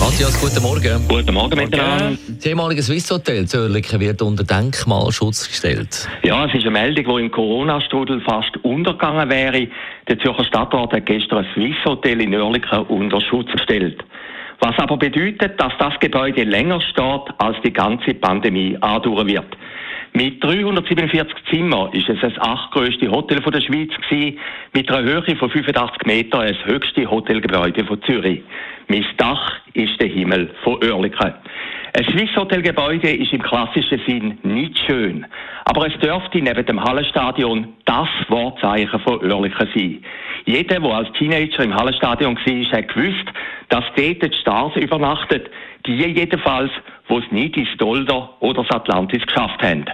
Matthias, guten Morgen. Guten Morgen miteinander. Das ehemalige Swiss Hotel Zürich wird unter Denkmalschutz gestellt. Ja, es ist eine Meldung, die im Corona-Strudel fast untergegangen wäre. Der Zürcher Stadtrat hat gestern ein Swiss Hotel in Oerlikon unter Schutz gestellt. Was aber bedeutet, dass das Gebäude länger steht, als die ganze Pandemie andauern wird. Mit 347 Zimmern ist es das achtgrößte Hotel der Schweiz gewesen, mit einer Höhe von 85 Metern das höchste Hotelgebäude von Zürich. Mein Dach ist der Himmel von Oerlikon. Ein Swiss Hotelgebäude ist im klassischen Sinn nicht schön, aber es dürfte neben dem Hallenstadion das Wortzeichen von Oerlikon sein. Jeder, der als Teenager im Hallenstadion war, hat gewusst, dass dort die Stars übernachtet, die jedenfalls, wo es nicht ins Dolder oder das Atlantis geschafft haben.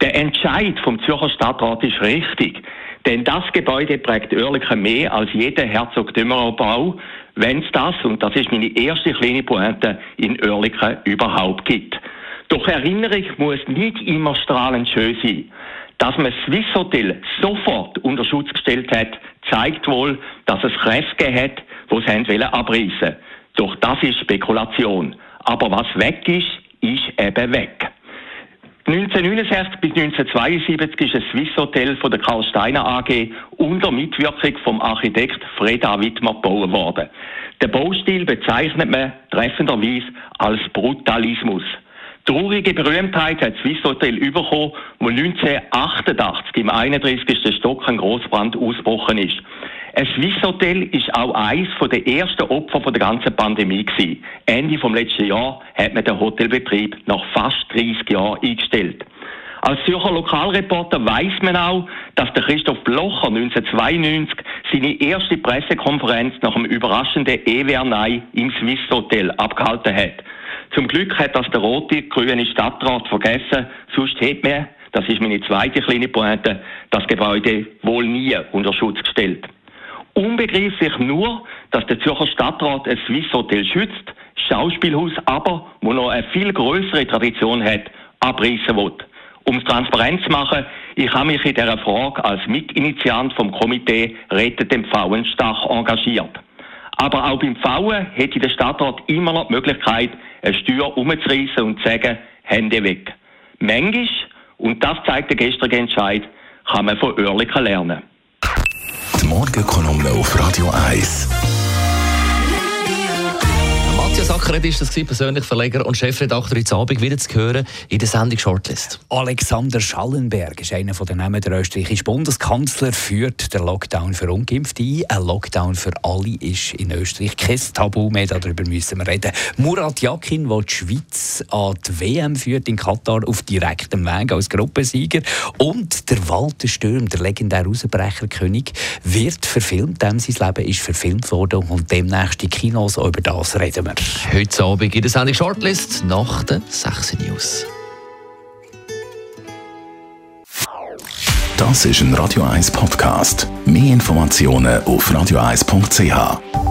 Der Entscheid vom Zürcher Stadtrat ist richtig, denn das Gebäude prägt Oerlikon mehr als jeder Herzog Bau, wenn es das, und das ist meine erste kleine Pointe, in Oerlikon überhaupt gibt. Doch Erinnerung muss nicht immer strahlend schön sein. Dass man Swiss Hotel sofort unter Schutz gestellt hat, zeigt wohl, dass es Kräfte hat, die es haben abreißen Doch das ist Spekulation. Aber was weg ist, ist eben weg. 1969 bis 1972 ist ein Swiss Hotel von der Karl Steiner AG unter Mitwirkung vom Architekt Freda Wittmer gebaut worden. Den Baustil bezeichnet man treffenderweise als Brutalismus. Traurige Berühmtheit hat Swiss Hotel bekommen, wo 1988 im 31. Stock ein Großbrand ausgebrochen ist. Ein Swiss Hotel ist auch eines der ersten Opfer der ganzen Pandemie gewesen. Ende vom letzten Jahr hat man den Hotelbetrieb nach fast 30 Jahren eingestellt. Als Zürcher Lokalreporter weiß man auch, dass der Christoph Blocher 1992 seine erste Pressekonferenz nach dem überraschenden Ewernei im Swiss Hotel abgehalten hat. Zum Glück hat das der rote grüne Stadtrat vergessen, sonst hätte man, das ist meine zweite kleine Pointe, das Gebäude wohl nie unter Schutz gestellt. Unbegreiflich nur, dass der Zürcher Stadtrat ein Swiss Hotel schützt, Schauspielhaus aber, wo noch eine viel größere Tradition hat, abreißen will. Um es transparent zu machen, ich habe mich in dieser Frage als Mitinitiant vom Komitee Rettet den Pfauenstach engagiert. Aber auch beim Pfauen hätte der Stadtrat immer noch die Möglichkeit, eine Steuer umzureißen und zu sagen, Hände weg. Manchmal, und das zeigt der gestrige Entscheid, kann man von Oerlikon lernen. Die Morgenkolumne auf Radio 1. Matthias Ackeret ist das gewesen, persönlich Verleger und Chefredakteur heute Abend wieder zu hören in der Sendung Shortlist. Alexander Schallenberg ist einer der Namen der österreichischen Bundeskanzler, führt den Lockdown für Ungeimpfte ein. Ein Lockdown für alle ist in Österreich kein Tabu mehr, darüber müssen wir reden. Murat Yakin, der die Schweiz an die WM führt in Katar auf direktem Weg als Gruppensieger. Und der Walter Stürm, der legendäre Ausbrecherkönig, wird verfilmt. Dem sein Leben ist verfilmt worden und demnächst die Kinos. Über das reden wir. Heute Abend in der Sendung Shortlist nach den 6 News. Das ist ein Radio 1 Podcast. Mehr Informationen auf radio1.ch.